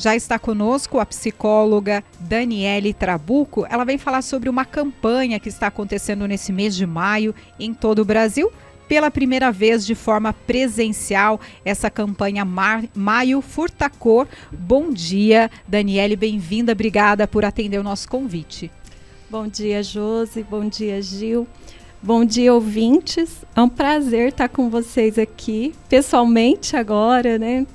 Já está conosco a psicóloga Daniele Trabuco. Ela vem falar sobre uma campanha que está acontecendo nesse mês de maio em todo o Brasil. Pela primeira vez de forma presencial, essa campanha Maio Furtacor. Bom dia, Daniele, bem-vinda. Obrigada por atender o nosso convite. Bom dia, Josi. Bom dia, Gil. Bom dia, ouvintes. É um prazer estar com vocês aqui, pessoalmente agora, né?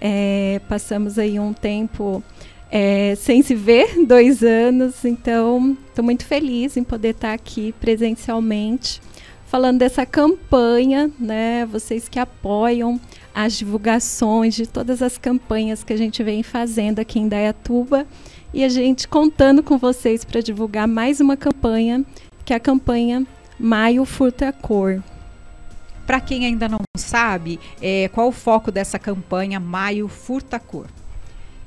É, passamos aí um tempo é, sem se ver, dois anos, então estou muito feliz em poder estar aqui presencialmente, falando dessa campanha, né? Vocês que apoiam as divulgações de todas as campanhas que a gente vem fazendo aqui em Dayatuba e a gente contando com vocês para divulgar mais uma campanha, que é a campanha Maio Furta Cor. Para quem ainda não sabe, é, qual o foco dessa campanha Maio Furta Cor?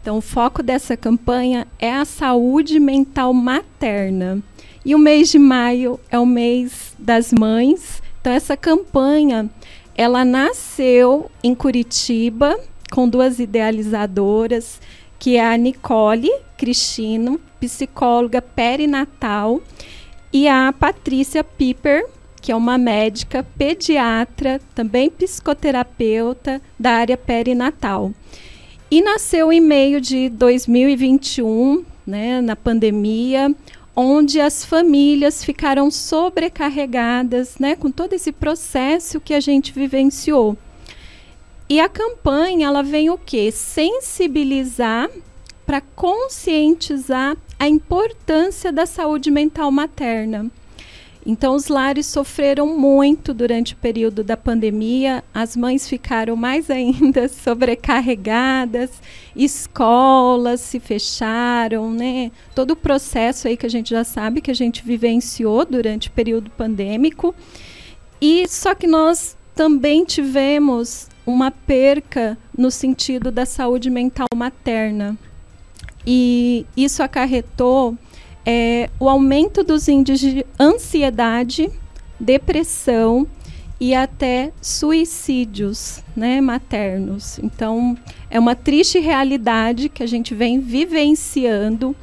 Então, o foco dessa campanha é a saúde mental materna. E o mês de maio é o mês das mães. Então, essa campanha, ela nasceu em Curitiba com duas idealizadoras, que é a Nicole Cristino, psicóloga perinatal, e a Patrícia Piper, que é uma médica pediatra, também psicoterapeuta da área perinatal. E nasceu em meio de 2021, né, na pandemia, onde as famílias ficaram sobrecarregadas, né, com todo esse processo que a gente vivenciou. E a campanha, ela vem o quê? Sensibilizar para conscientizar a importância da saúde mental materna. Então, os lares sofreram muito durante o período da pandemia, as mães ficaram mais ainda sobrecarregadas, escolas se fecharam, né? Todo o processo aí que a gente já sabe que a gente vivenciou durante o período pandêmico. E só que nós também tivemos uma perca no sentido da saúde mental materna. E isso acarretou é, o aumento dos índices de ansiedade, depressão e até suicídios né, maternos. Então, é uma triste realidade que a gente vem vivenciando.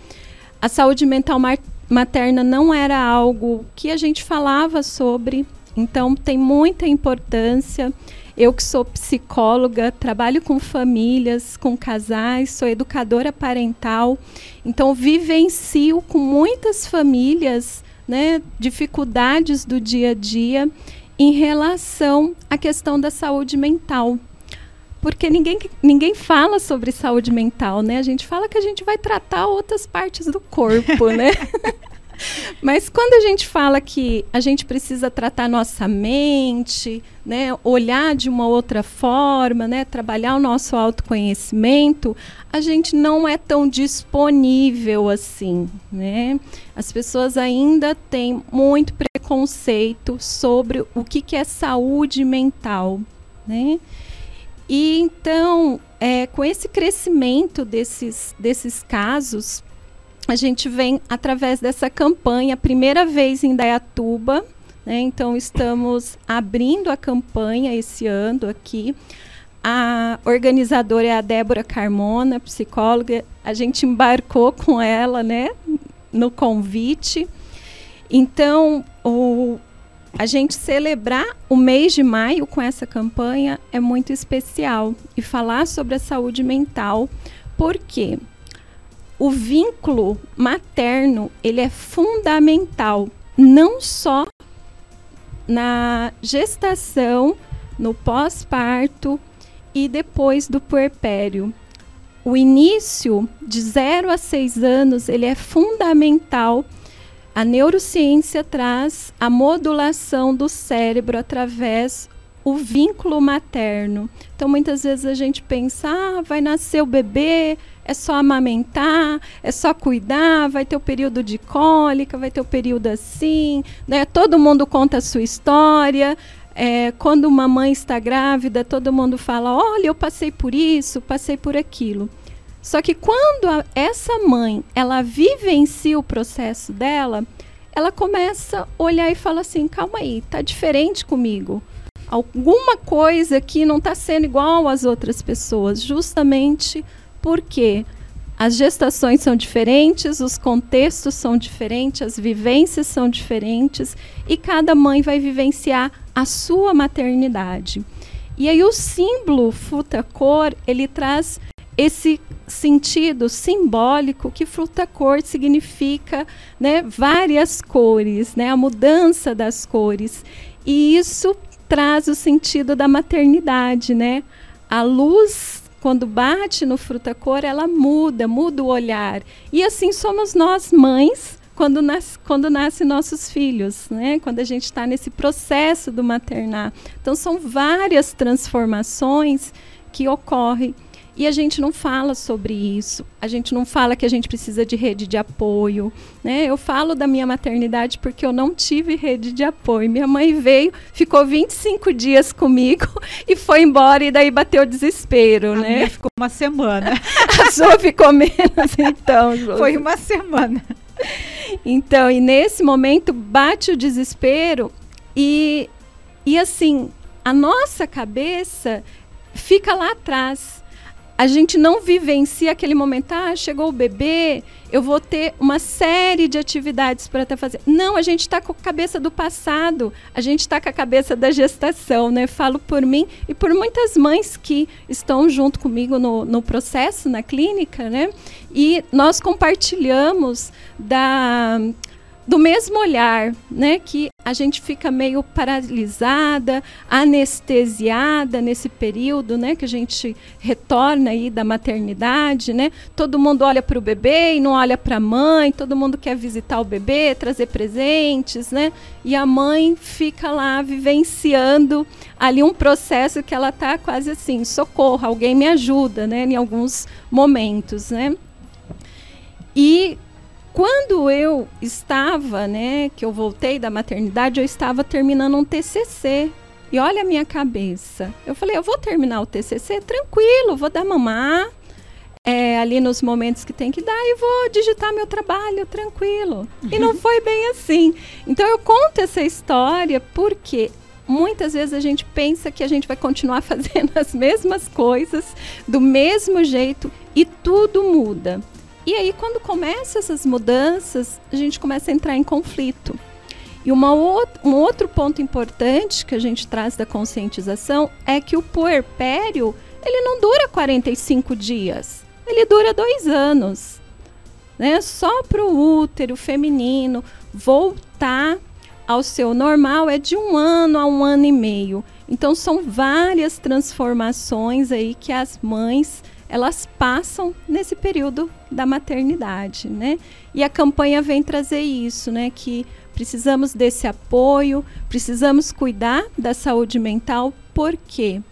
A saúde mental materna não era algo que a gente falava sobre, então tem muita importância. Eu que sou psicóloga, trabalho com famílias, com casais, sou educadora parental, então vivencio com muitas famílias, né, dificuldades do dia a dia em relação à questão da saúde mental. Porque ninguém, ninguém fala sobre saúde mental, né? A gente fala que a gente vai tratar outras partes do corpo, né? Mas quando a gente fala que a gente precisa tratar nossa mente, né, olhar de uma outra forma, né, trabalhar o nosso autoconhecimento, a gente não é tão disponível assim, né? As pessoas ainda têm muito preconceito sobre o que, que é saúde mental, né? E então, é, com esse crescimento desses, desses casos, a gente vem através dessa campanha, primeira vez em Dayatuba, né? então estamos abrindo a campanha esse ano aqui. A organizadora é a Débora Carmona, psicóloga. A gente embarcou com ela, né, no convite. Então, o, a gente celebrar o mês de maio com essa campanha é muito especial e falar sobre a saúde mental. Por quê? O vínculo materno ele é fundamental não só na gestação, no pós-parto e depois do puerpério. O início de 0 a 6 anos ele é fundamental. A neurociência traz a modulação do cérebro através o vínculo materno. Então, muitas vezes a gente pensa, ah, vai nascer o bebê, é só amamentar, é só cuidar, vai ter o período de cólica, vai ter o período assim, né? Todo mundo conta a sua história. É, quando uma mãe está grávida, todo mundo fala: olha, eu passei por isso, passei por aquilo. Só que quando a, essa mãe ela vivencia o processo dela, ela começa a olhar e fala assim: calma aí, tá diferente comigo alguma coisa que não está sendo igual às outras pessoas, justamente Por quê? As gestações são diferentes, os contextos são diferentes, as vivências são diferentes e cada mãe vai vivenciar a sua maternidade. E aí o símbolo fruta-cor, ele traz esse sentido simbólico que fruta-cor significa né, várias cores, né, a mudança das cores. E isso traz o sentido da maternidade, né? A luz quando bate no fruta-cor, ela muda, muda o olhar. E assim somos nós, mães, quando, nas, quando nascem nossos filhos, né? quando a gente está nesse processo do maternar. Então, são várias transformações que ocorrem e a gente não fala sobre isso. A gente não fala que a gente precisa de rede de apoio. Né? Eu falo da minha maternidade porque eu não tive rede de apoio. Minha mãe veio, ficou 25 dias comigo e foi embora, e daí bateu o desespero. A né? ficou uma semana. a sua ficou menos, então. Foi uma semana. Então, e nesse momento bate o desespero e, e assim, a nossa cabeça fica lá atrás a gente não vivencia aquele momento, ah, chegou o bebê, eu vou ter uma série de atividades para estar tá fazendo. Não, a gente está com a cabeça do passado, a gente está com a cabeça da gestação, né? Falo por mim e por muitas mães que estão junto comigo no, no processo, na clínica, né? E nós compartilhamos da do mesmo olhar, né, que a gente fica meio paralisada, anestesiada nesse período, né, que a gente retorna aí da maternidade, né? Todo mundo olha para o bebê e não olha para a mãe, todo mundo quer visitar o bebê, trazer presentes, né? E a mãe fica lá vivenciando ali um processo que ela tá quase assim, socorro, alguém me ajuda, né, em alguns momentos, né? E quando eu estava, né, que eu voltei da maternidade, eu estava terminando um TCC. E olha a minha cabeça. Eu falei, eu vou terminar o TCC tranquilo, vou dar mamar é, ali nos momentos que tem que dar e vou digitar meu trabalho tranquilo. E não foi bem assim. Então eu conto essa história porque muitas vezes a gente pensa que a gente vai continuar fazendo as mesmas coisas do mesmo jeito e tudo muda. E aí, quando começam essas mudanças, a gente começa a entrar em conflito. E uma um outro ponto importante que a gente traz da conscientização é que o puerpério ele não dura 45 dias, ele dura dois anos. Né? Só para o útero feminino voltar ao seu normal é de um ano a um ano e meio. Então são várias transformações aí que as mães elas passam nesse período da maternidade, né? E a campanha vem trazer isso, né? Que precisamos desse apoio, precisamos cuidar da saúde mental, porque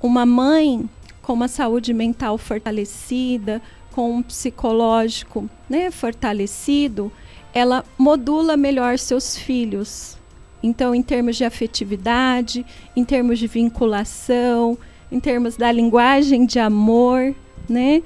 uma mãe com uma saúde mental fortalecida, com um psicológico né, fortalecido, ela modula melhor seus filhos. Então, em termos de afetividade, em termos de vinculação, em termos da linguagem de amor, né?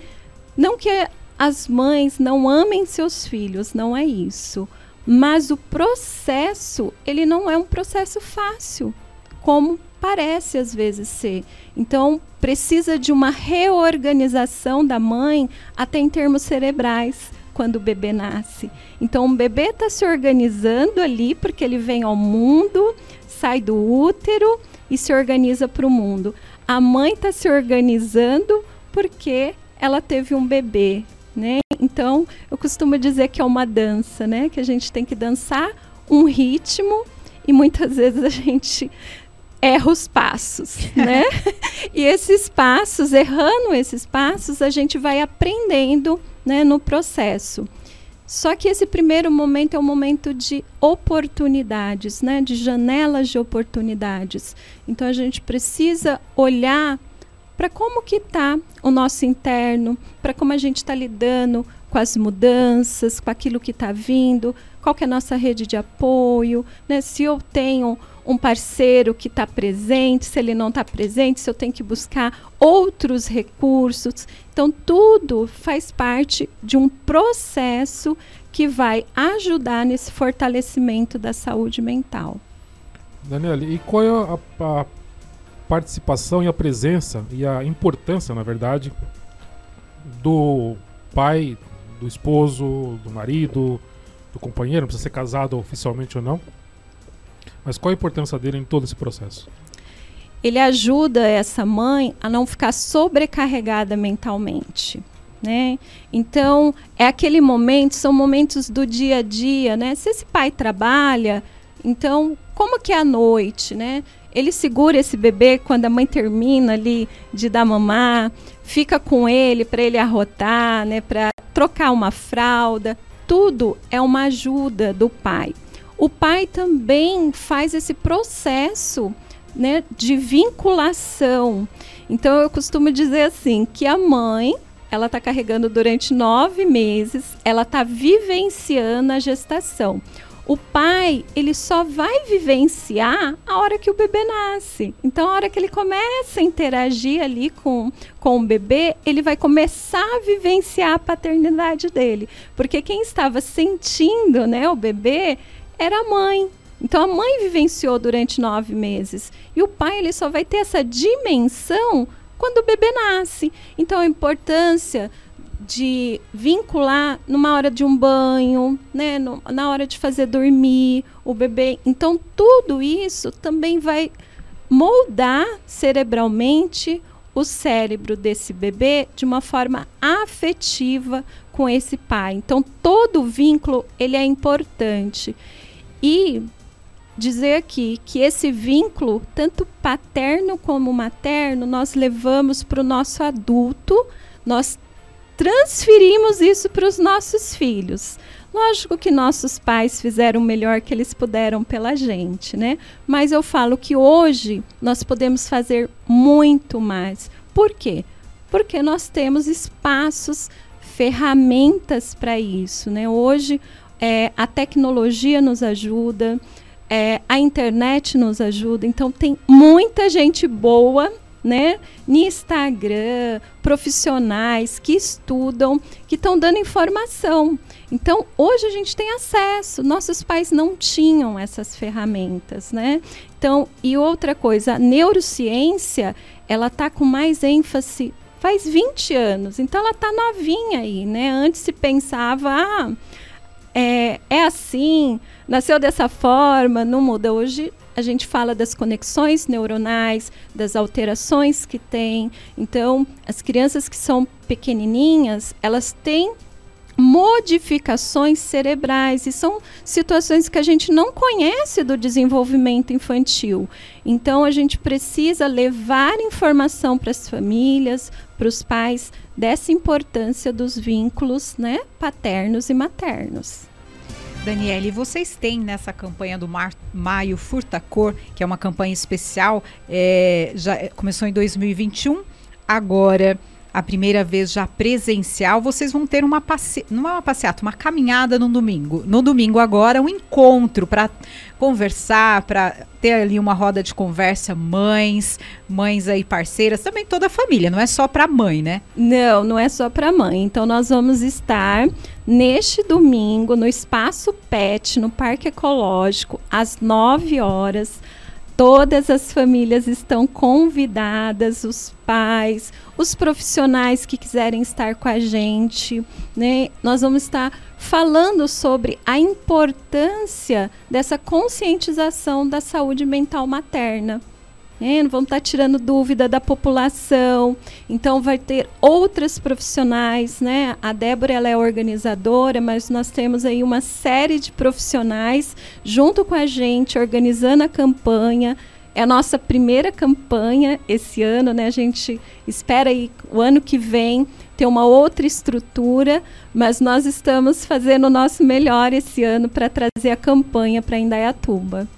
Não que as mães não amem seus filhos, não é isso. Mas o processo, ele não é um processo fácil, como parece às vezes ser. Então, precisa de uma reorganização da mãe, até em termos cerebrais, quando o bebê nasce. Então, o bebê está se organizando ali, porque ele vem ao mundo, sai do útero e se organiza para o mundo a mãe está se organizando porque ela teve um bebê, né? Então, eu costumo dizer que é uma dança, né? Que a gente tem que dançar um ritmo e muitas vezes a gente erra os passos, né? e esses passos, errando esses passos, a gente vai aprendendo, né, no processo. Só que esse primeiro momento é um momento de oportunidades, né? de janelas de oportunidades. Então a gente precisa olhar para como que está o nosso interno, para como a gente está lidando com as mudanças, com aquilo que está vindo, qual que é a nossa rede de apoio, né? se eu tenho um parceiro que está presente, se ele não está presente, se eu tenho que buscar outros recursos. Então, tudo faz parte de um processo que vai ajudar nesse fortalecimento da saúde mental. Daniela, e qual é a, a participação e a presença e a importância, na verdade, do pai, do esposo, do marido, do companheiro, não precisa ser casado oficialmente ou não. Mas qual a importância dele em todo esse processo? Ele ajuda essa mãe a não ficar sobrecarregada mentalmente. Né? Então, é aquele momento, são momentos do dia a dia, né? Se esse pai trabalha, então, como que é a noite, né? Ele segura esse bebê quando a mãe termina ali de dar mamar, fica com ele para ele arrotar, né, para trocar uma fralda. Tudo é uma ajuda do pai. O pai também faz esse processo né, de vinculação. Então eu costumo dizer assim que a mãe ela está carregando durante nove meses, ela está vivenciando a gestação. O pai, ele só vai vivenciar a hora que o bebê nasce. Então, a hora que ele começa a interagir ali com, com o bebê, ele vai começar a vivenciar a paternidade dele. Porque quem estava sentindo né, o bebê era a mãe. Então, a mãe vivenciou durante nove meses. E o pai, ele só vai ter essa dimensão quando o bebê nasce. Então, a importância de vincular numa hora de um banho, né, no, na hora de fazer dormir o bebê. Então, tudo isso também vai moldar cerebralmente o cérebro desse bebê de uma forma afetiva com esse pai. Então, todo vínculo ele é importante. E dizer aqui que esse vínculo, tanto paterno como materno, nós levamos para o nosso adulto, nós transferimos isso para os nossos filhos. Lógico que nossos pais fizeram o melhor que eles puderam pela gente, né? Mas eu falo que hoje nós podemos fazer muito mais. Por quê? Porque nós temos espaços, ferramentas para isso, né? Hoje é, a tecnologia nos ajuda, é, a internet nos ajuda, então tem muita gente boa né, no Instagram, profissionais que estudam, que estão dando informação. Então, hoje a gente tem acesso. Nossos pais não tinham essas ferramentas, né? Então, e outra coisa, a neurociência, ela tá com mais ênfase faz 20 anos. Então, ela tá novinha aí, né? Antes se pensava, ah, é, é assim, nasceu dessa forma, não muda. Hoje a gente fala das conexões neuronais, das alterações que tem. Então, as crianças que são pequenininhas, elas têm modificações cerebrais e são situações que a gente não conhece do desenvolvimento infantil. Então a gente precisa levar informação para as famílias, para os pais dessa importância dos vínculos, né, paternos e maternos. Daniele, vocês têm nessa campanha do Mar Maio Furta Cor, que é uma campanha especial, é, já começou em 2021, agora a primeira vez já presencial, vocês vão ter uma passe... não é uma passeata, uma caminhada no domingo. No domingo agora, um encontro para conversar, para ter ali uma roda de conversa, mães, mães aí parceiras, também toda a família, não é só para mãe, né? Não, não é só para mãe. Então nós vamos estar neste domingo no Espaço Pet, no Parque Ecológico, às 9 horas Todas as famílias estão convidadas, os pais, os profissionais que quiserem estar com a gente. Né? Nós vamos estar falando sobre a importância dessa conscientização da saúde mental materna. É, não vamos estar tá tirando dúvida da população. Então, vai ter outras profissionais, né? A Débora ela é organizadora, mas nós temos aí uma série de profissionais junto com a gente, organizando a campanha. É a nossa primeira campanha esse ano, né? A gente espera aí o ano que vem ter uma outra estrutura, mas nós estamos fazendo o nosso melhor esse ano para trazer a campanha para Indaiatuba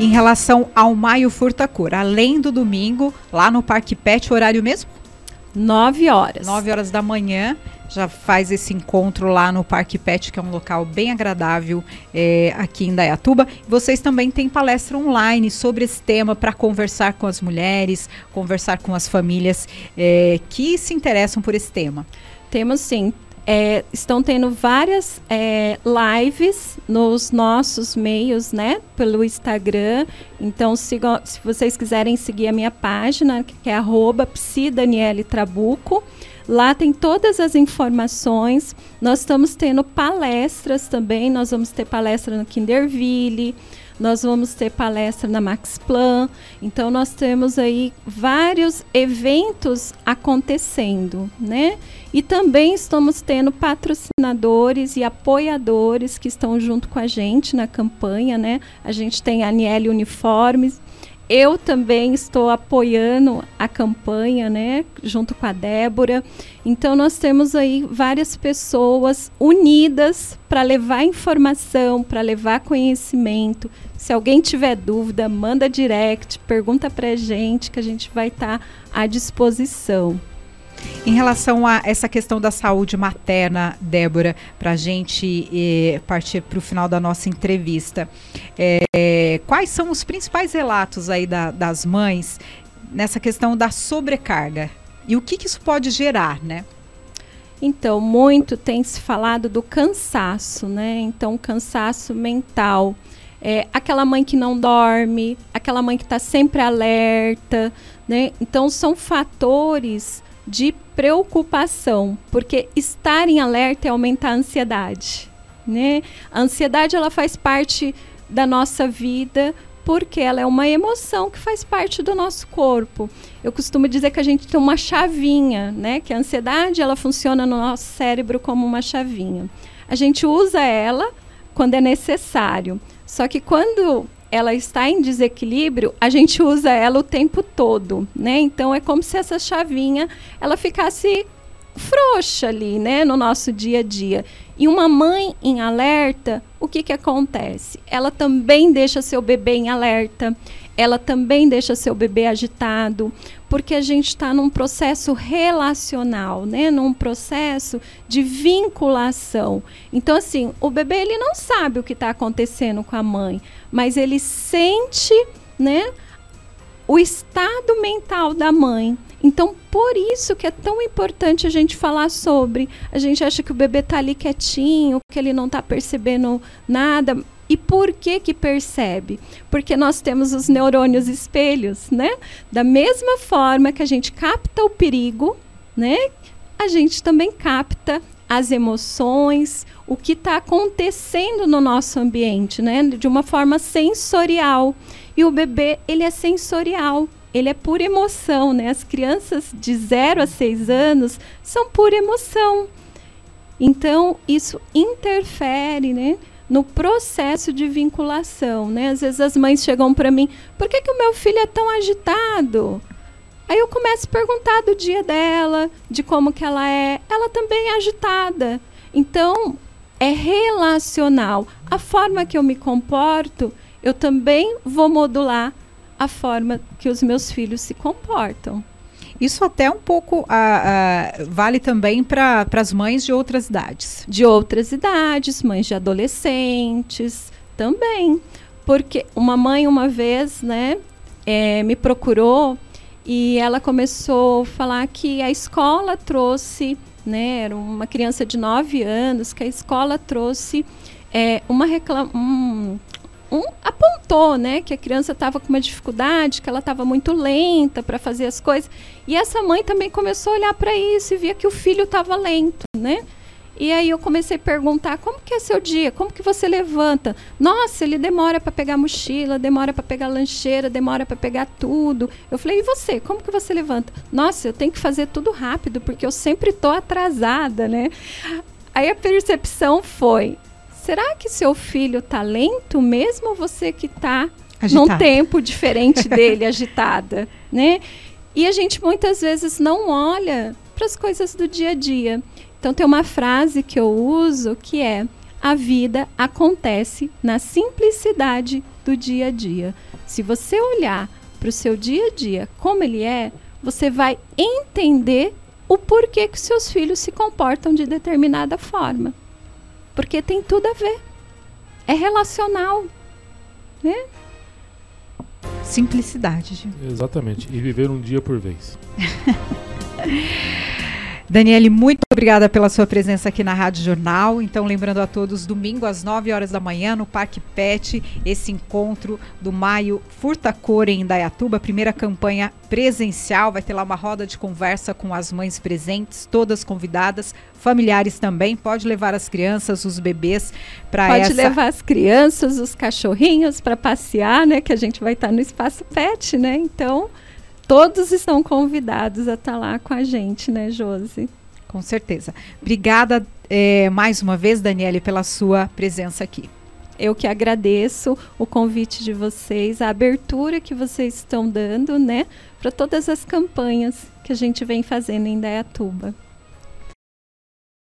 em relação ao Maio Furtacor, além do domingo, lá no Parque Pet, horário mesmo? 9 horas. 9 horas da manhã. Já faz esse encontro lá no Parque Pet, que é um local bem agradável é, aqui em Dayatuba. Vocês também têm palestra online sobre esse tema para conversar com as mulheres, conversar com as famílias é, que se interessam por esse tema. Temos sim é, estão tendo várias é, lives nos nossos meios, né? Pelo Instagram. Então, sigam, se vocês quiserem seguir a minha página, que é arroba Trabuco. Lá tem todas as informações. Nós estamos tendo palestras também. Nós vamos ter palestra no Kinderville, nós vamos ter palestra na Max Plan. Então nós temos aí vários eventos acontecendo, né? E também estamos tendo patrocinadores e apoiadores que estão junto com a gente na campanha, né? A gente tem a Aniele Uniformes, eu também estou apoiando a campanha, né, junto com a Débora. Então nós temos aí várias pessoas unidas para levar informação, para levar conhecimento. Se alguém tiver dúvida, manda direct, pergunta para a gente que a gente vai estar tá à disposição. Em relação a essa questão da saúde materna, Débora, para a gente eh, partir para o final da nossa entrevista, eh, quais são os principais relatos aí da, das mães nessa questão da sobrecarga? E o que, que isso pode gerar, né? Então, muito tem se falado do cansaço, né? Então, cansaço mental. É, aquela mãe que não dorme, aquela mãe que está sempre alerta, né? Então, são fatores de preocupação, porque estar em alerta é aumentar a ansiedade, né? A ansiedade ela faz parte da nossa vida porque ela é uma emoção que faz parte do nosso corpo. Eu costumo dizer que a gente tem uma chavinha, né? Que a ansiedade ela funciona no nosso cérebro como uma chavinha. A gente usa ela quando é necessário. Só que quando ela está em desequilíbrio, a gente usa ela o tempo todo, né? Então é como se essa chavinha ela ficasse frouxa ali, né, no nosso dia a dia. E uma mãe em alerta, o que que acontece? Ela também deixa seu bebê em alerta, ela também deixa seu bebê agitado, porque a gente está num processo relacional, né? Num processo de vinculação. Então, assim, o bebê ele não sabe o que está acontecendo com a mãe, mas ele sente, né? O estado mental da mãe. Então, por isso que é tão importante a gente falar sobre. A gente acha que o bebê está ali quietinho, que ele não está percebendo nada. E por que que percebe? Porque nós temos os neurônios espelhos, né? Da mesma forma que a gente capta o perigo, né? A gente também capta as emoções, o que está acontecendo no nosso ambiente, né? De uma forma sensorial. E o bebê, ele é sensorial, ele é pura emoção, né? As crianças de 0 a 6 anos são pura emoção. Então, isso interfere, né? No processo de vinculação, né? Às vezes as mães chegam para mim, por que, que o meu filho é tão agitado? Aí eu começo a perguntar do dia dela, de como que ela é. Ela também é agitada. Então, é relacional. A forma que eu me comporto, eu também vou modular a forma que os meus filhos se comportam. Isso até um pouco vale também para as mães de outras idades. De outras idades, mães de adolescentes também. Porque uma mãe, uma vez, né, é, me procurou e ela começou a falar que a escola trouxe, né, era uma criança de 9 anos, que a escola trouxe é, uma reclama, um, um, apontou, né, que a criança estava com uma dificuldade, que ela estava muito lenta para fazer as coisas. E essa mãe também começou a olhar para isso e via que o filho estava lento, né? E aí eu comecei a perguntar como que é seu dia, como que você levanta? Nossa, ele demora para pegar mochila, demora para pegar lancheira, demora para pegar tudo. Eu falei, e você, como que você levanta? Nossa, eu tenho que fazer tudo rápido porque eu sempre tô atrasada, né? Aí a percepção foi: será que seu filho tá lento mesmo você que tá Agitado. num tempo diferente dele, agitada, né? E a gente muitas vezes não olha para as coisas do dia a dia. Então tem uma frase que eu uso que é: a vida acontece na simplicidade do dia a dia. Se você olhar para o seu dia a dia como ele é, você vai entender o porquê que seus filhos se comportam de determinada forma. Porque tem tudo a ver. É relacional, né? Simplicidade. Exatamente. E viver um dia por vez. Daniele, muito obrigada pela sua presença aqui na Rádio Jornal. Então, lembrando a todos, domingo às 9 horas da manhã, no Parque Pet, esse encontro do Maio Furta Cor em Indaiatuba, primeira campanha presencial. Vai ter lá uma roda de conversa com as mães presentes, todas convidadas, familiares também. Pode levar as crianças, os bebês para essa. Pode levar as crianças, os cachorrinhos para passear, né? Que a gente vai estar no espaço Pet, né? Então todos estão convidados a estar tá lá com a gente, né, Josi? Com certeza. Obrigada é, mais uma vez, Daniele, pela sua presença aqui. Eu que agradeço o convite de vocês, a abertura que vocês estão dando, né, para todas as campanhas que a gente vem fazendo em Dayatuba.